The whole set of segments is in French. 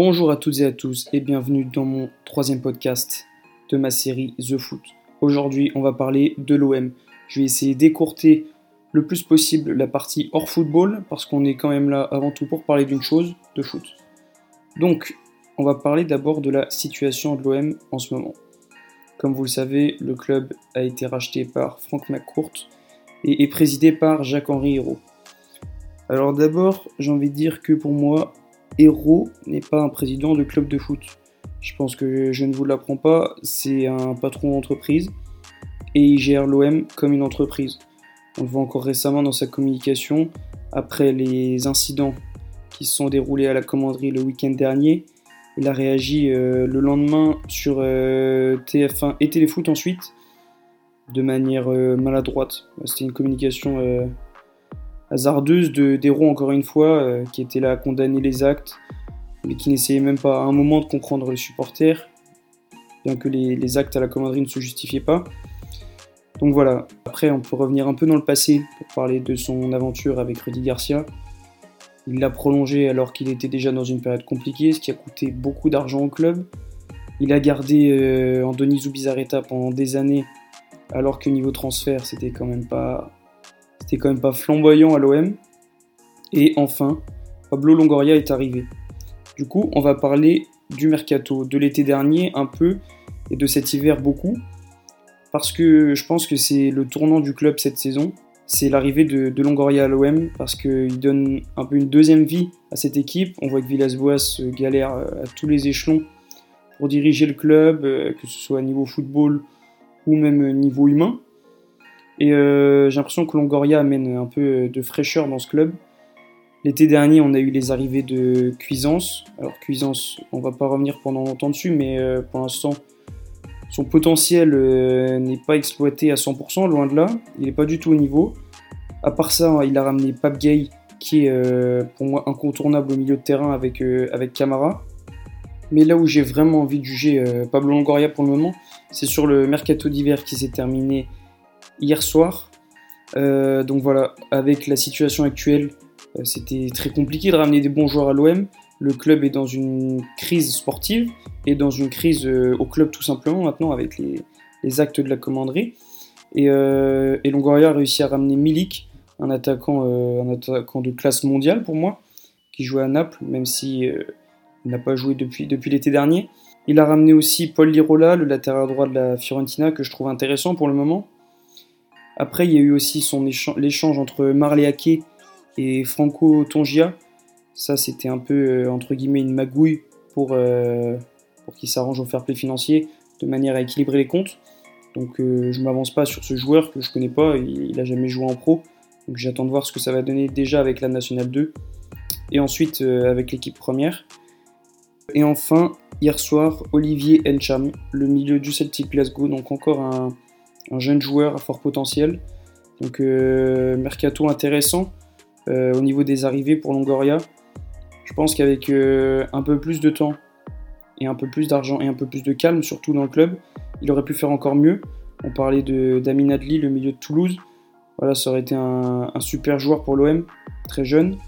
Bonjour à toutes et à tous et bienvenue dans mon troisième podcast de ma série The Foot. Aujourd'hui, on va parler de l'OM. Je vais essayer d'écourter le plus possible la partie hors football parce qu'on est quand même là avant tout pour parler d'une chose, de foot. Donc, on va parler d'abord de la situation de l'OM en ce moment. Comme vous le savez, le club a été racheté par Frank McCourt et est présidé par Jacques-Henri Hérault. Alors d'abord, j'ai envie de dire que pour moi, Hérault n'est pas un président de club de foot. Je pense que je ne vous l'apprends pas, c'est un patron d'entreprise et il gère l'OM comme une entreprise. On le voit encore récemment dans sa communication après les incidents qui se sont déroulés à la commanderie le week-end dernier. Il a réagi euh, le lendemain sur euh, TF1 et Téléfoot ensuite, de manière euh, maladroite. C'était une communication hasardeuse de d'héros encore une fois, qui était là à condamner les actes, mais qui n'essayait même pas à un moment de comprendre les supporters, bien que les, les actes à la commanderie ne se justifiaient pas. Donc voilà, après on peut revenir un peu dans le passé pour parler de son aventure avec Rudy Garcia. Il l'a prolongé alors qu'il était déjà dans une période compliquée, ce qui a coûté beaucoup d'argent au club. Il a gardé euh, Andoni Zubizarreta pendant des années, alors que niveau transfert, c'était quand même pas, c'était quand même pas flamboyant à l'OM. Et enfin, Pablo Longoria est arrivé. Du coup, on va parler du mercato de l'été dernier un peu et de cet hiver beaucoup, parce que je pense que c'est le tournant du club cette saison c'est l'arrivée de, Longoria à l'OM parce qu'il donne un peu une deuxième vie à cette équipe. On voit que Villas-Boas galère à tous les échelons pour diriger le club, euh, que ce soit niveau football ou même niveau humain. Et euh, j'ai l'impression que Longoria amène un peu de fraîcheur dans ce club. L'été dernier, on a eu les arrivées de Cuisance. Alors Cuisance, on va pas revenir pendant longtemps dessus, mais euh, pour l'instant, son potentiel euh, n'est pas exploité à 100%, loin de là. Il n'est pas du tout au niveau. À part ça, il a ramené Pape qui est euh, pour moi incontournable au milieu de terrain avec, euh, avec Camara. Mais là où j'ai vraiment envie de juger Pablo Longoria pour le moment, c'est sur le mercato d'hiver qui s'est terminé hier soir. donc voilà, avec la situation actuelle, c'était très compliqué de ramener des bons joueurs à l'OM le club est dans une crise sportive et dans une crise euh, au club tout simplement maintenant avec les, actes de la commanderie. Et, euh, Longoria a réussi à ramener Milik, un attaquant, euh, un attaquant de classe mondiale pour moi, qui jouait à Naples, même si n'a pas joué depuis, depuis l'été dernier. Il a ramené aussi Paul Lirola, le latéral droit de la Fiorentina, que je trouve intéressant pour le moment. Après, il y a eu aussi son l'échange entre Marleake et Franco Tongia, ça, c'était un peu, euh, entre guillemets, une magouille pour, euh, pour qu'il s'arrange au fair play financier de manière à équilibrer les comptes. Donc euh, je ne m'avance pas sur ce joueur que je ne connais pas, il n'a jamais joué en pro. Donc j'attends de voir ce que ça va donner déjà avec la Nationale 2 et ensuite avec l'équipe première. Et enfin, hier soir, Olivier Encham, le milieu du Celtic Glasgow, donc encore un, un jeune joueur à fort potentiel. Donc mercato intéressant au niveau des arrivées pour Longoria. Je pense qu'avec euh, un peu plus de temps et un peu plus d'argent et un peu plus de calme, surtout dans le club, il aurait pu faire encore mieux. On parlait d'Amin Adli, le milieu de Toulouse. Voilà, ça aurait été un, super joueur pour l'OM, très jeune.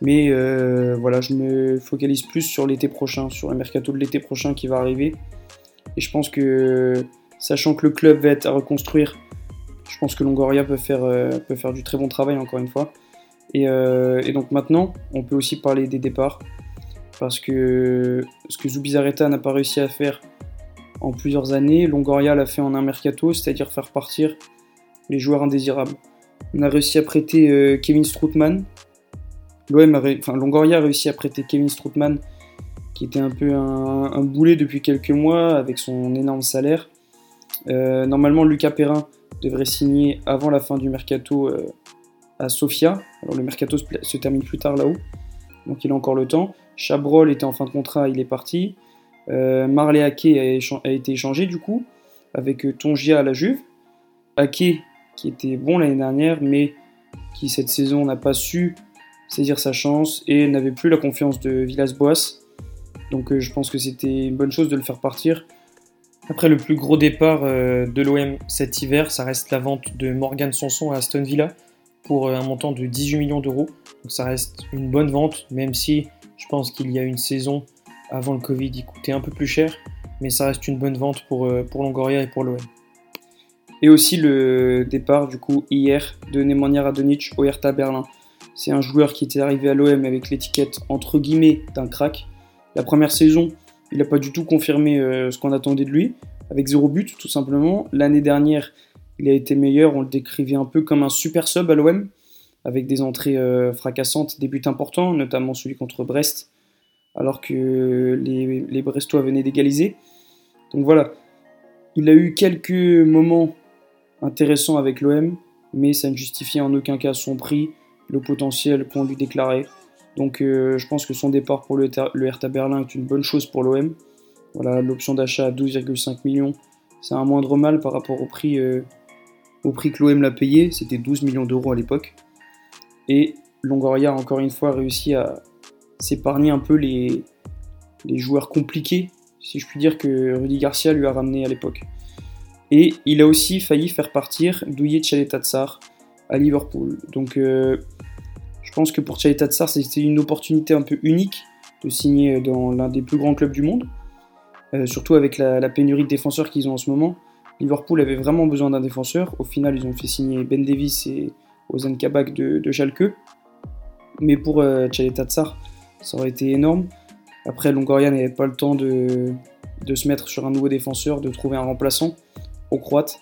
Mais euh, voilà, je me focalise plus sur l'été prochain, sur le mercato de l'été prochain qui va arriver. Et je pense que, sachant que le club va être à reconstruire, je pense que Longoria peut faire, euh, du très bon travail, encore une fois. Euh, et, donc maintenant, on peut aussi parler des départs. Parce que ce que Zubizarreta n'a pas réussi à faire en plusieurs années, Longoria l'a fait en un mercato, c'est-à-dire faire partir les joueurs indésirables. On a réussi à prêter euh, Kevin Stroutman. Longoria a réussi à prêter Kevin Stroutman, qui était un peu un, boulet depuis quelques mois avec son énorme salaire. Euh, normalement, Lucas Perrin devrait signer avant la fin du mercato à Sofia. Alors le mercato se, termine plus tard là-haut, donc il a encore le temps. Chabrol était en fin de contrat, il est parti. Euh, Marley Ake a, été échangé du coup, avec euh, Tongia à la Juve. Ake, qui était bon l'année dernière, mais qui cette saison n'a pas su saisir sa chance et n'avait plus la confiance de Villas-Boas. Donc euh, je pense que c'était une bonne chose de le faire partir. Après le plus gros départ euh, de l'OM cet hiver, ça reste la vente de Morgan Sanson à Aston Villa pour euh, un montant de 18 millions d'euros. Donc ça reste une bonne vente, même si je pense qu'il y a une saison Avant le Covid, il coûtait un peu plus cher, mais ça reste une bonne vente pour, euh, pour Longoria et pour l'OM. Et aussi le départ, du coup, hier, de Nemanja Radonic au Hertha Berlin. C'est un joueur qui était arrivé à l'OM avec l'étiquette entre guillemets d'un crack. La première saison, il n'a pas du tout confirmé euh, ce qu'on attendait de lui, avec zéro but tout simplement. L'année dernière, il a été meilleur, on le décrivait un peu comme un super sub à l'OM, avec des entrées euh, fracassantes, des buts importants, notamment celui contre Brest, alors que les, les Brestois venaient d'égaliser. Donc voilà, il a eu quelques moments intéressants avec l'OM, mais ça ne justifiait en aucun cas son prix, le potentiel qu'on lui déclarait. Donc euh, je pense que son départ pour le, Hertha Berlin est une bonne chose pour l'OM. Voilà, l'option d'achat à 12,5 millions, c'est un moindre mal par rapport au prix, euh, au prix que l'OM l'a payé, c'était 12 millions d'euros à l'époque. Et Longoria encore une fois réussi à s'épargner un peu les, joueurs compliqués, si je puis dire, que Rudy Garcia lui a ramené à l'époque. Et il a aussi failli faire partir Douye Tchaletatsar à Liverpool. Donc euh, je pense que pour Tchaletatsar, c'était une opportunité un peu unique de signer dans l'un des plus grands clubs du monde. Euh, surtout avec la, pénurie de défenseurs qu'ils ont en ce moment. Liverpool avait vraiment besoin d'un défenseur. Au final, ils ont fait signer Ben Davis et Ozan Kabak de, de Schalke. Mais pour euh, Tsar, ça aurait été énorme. Après, Longoria n'avait pas le temps de, se mettre sur un nouveau défenseur, de trouver un remplaçant au Croate.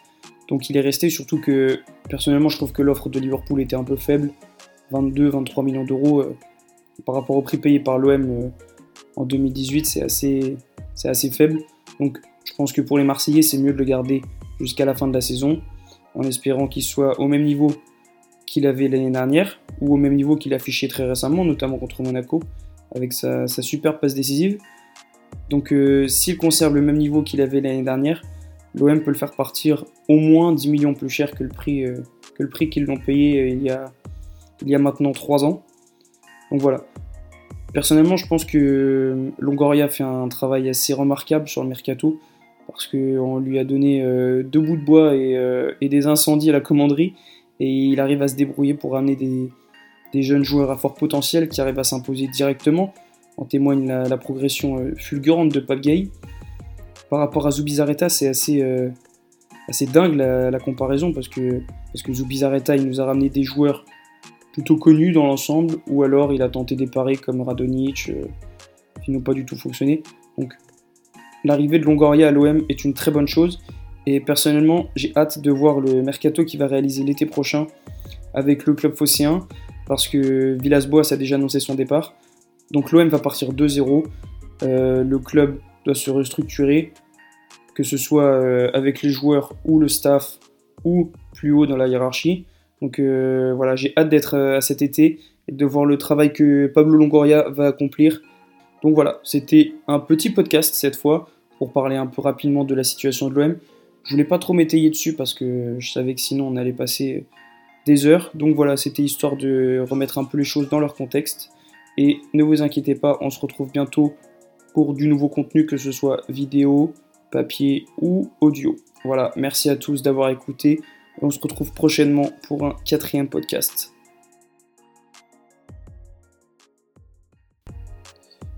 Donc il est resté, surtout que personnellement, je trouve que l'offre de Liverpool était un peu faible. 22-23 millions d'euros euh, par rapport au prix payé par l'OM euh, en 2018, c'est assez, assez faible. Donc je pense que pour les Marseillais, c'est mieux de le garder jusqu'à la fin de la saison, en espérant qu'il soit au même niveau qu'il avait l'année dernière, ou au même niveau qu'il a affiché très récemment, notamment contre Monaco, avec sa, super passe décisive. Donc euh, s'il conserve le même niveau qu'il avait l'année dernière, l'OM peut le faire partir au moins 10 millions plus cher que le prix, qu'ils l'ont payé il, y a, il y a maintenant 3 ans. Donc voilà, Personnellement, je pense que Longoria fait un travail assez remarquable sur le mercato parce qu'on lui a donné euh, deux bouts de bois euh, et, des incendies à la commanderie et il arrive à se débrouiller pour amener des, jeunes joueurs à fort potentiel qui arrivent à s'imposer directement. En témoigne la, progression euh, fulgurante de Pape Gay. Par rapport à Zubizarreta, c'est assez, dingue la, comparaison parce que, parce que Zubizarreta il nous a ramené des joueurs plutôt connu dans l'ensemble, ou alors il a tenté des paris comme Radonic, euh, qui n'ont pas du tout fonctionné. Donc l'arrivée de Longoria à l'OM est une très bonne chose, et personnellement j'ai hâte de voir le mercato qui va réaliser l'été prochain avec le club phocéen, parce que Villas-Boas a déjà annoncé son départ. Donc l'OM va partir 2-0, euh, le club doit se restructurer, que ce soit euh, avec les joueurs ou le staff, ou plus haut dans la hiérarchie. Donc euh, voilà, j'ai hâte d'être euh, à cet été et de voir le travail que Pablo Longoria va accomplir. Donc voilà, c'était un petit podcast cette fois pour parler un peu rapidement de la situation de l'OM. Je voulais pas trop m'étayer dessus parce que je savais que sinon on allait passer des heures. Donc voilà, c'était histoire de remettre un peu les choses dans leur contexte. Et ne vous inquiétez pas, on se retrouve bientôt pour du nouveau contenu, que ce soit vidéo, papier ou audio. Voilà, merci à tous d'avoir écouté on se retrouve prochainement pour un quatrième podcast.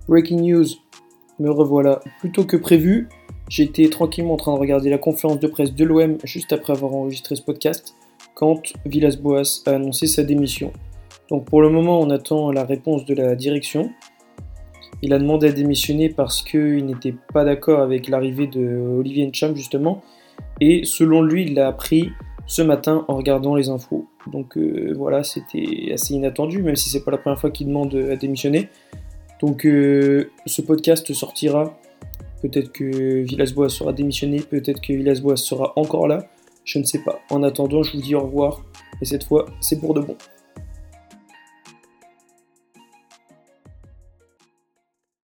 Breaking news, me revoilà. Plutôt que prévu, j'étais tranquillement en train de regarder la conférence de presse de l'OM juste après avoir enregistré ce podcast quand Villas-Boas a annoncé sa démission. Donc pour le moment, on attend la réponse de la direction. Il a demandé à démissionner parce qu'il n'était pas d'accord avec l'arrivée de Olivier Ncham justement. Et selon lui, il l'a appris ce matin en regardant les infos. Donc euh, voilà, c'était assez inattendu, même si c'est pas la première fois qu'il demande à démissionner. Donc euh, ce podcast sortira. Peut-être que Villas-Boas sera démissionné, peut-être que Villas-Boas sera encore là. Je ne sais pas. En attendant, je vous dis au revoir. Et cette fois, c'est pour de bon.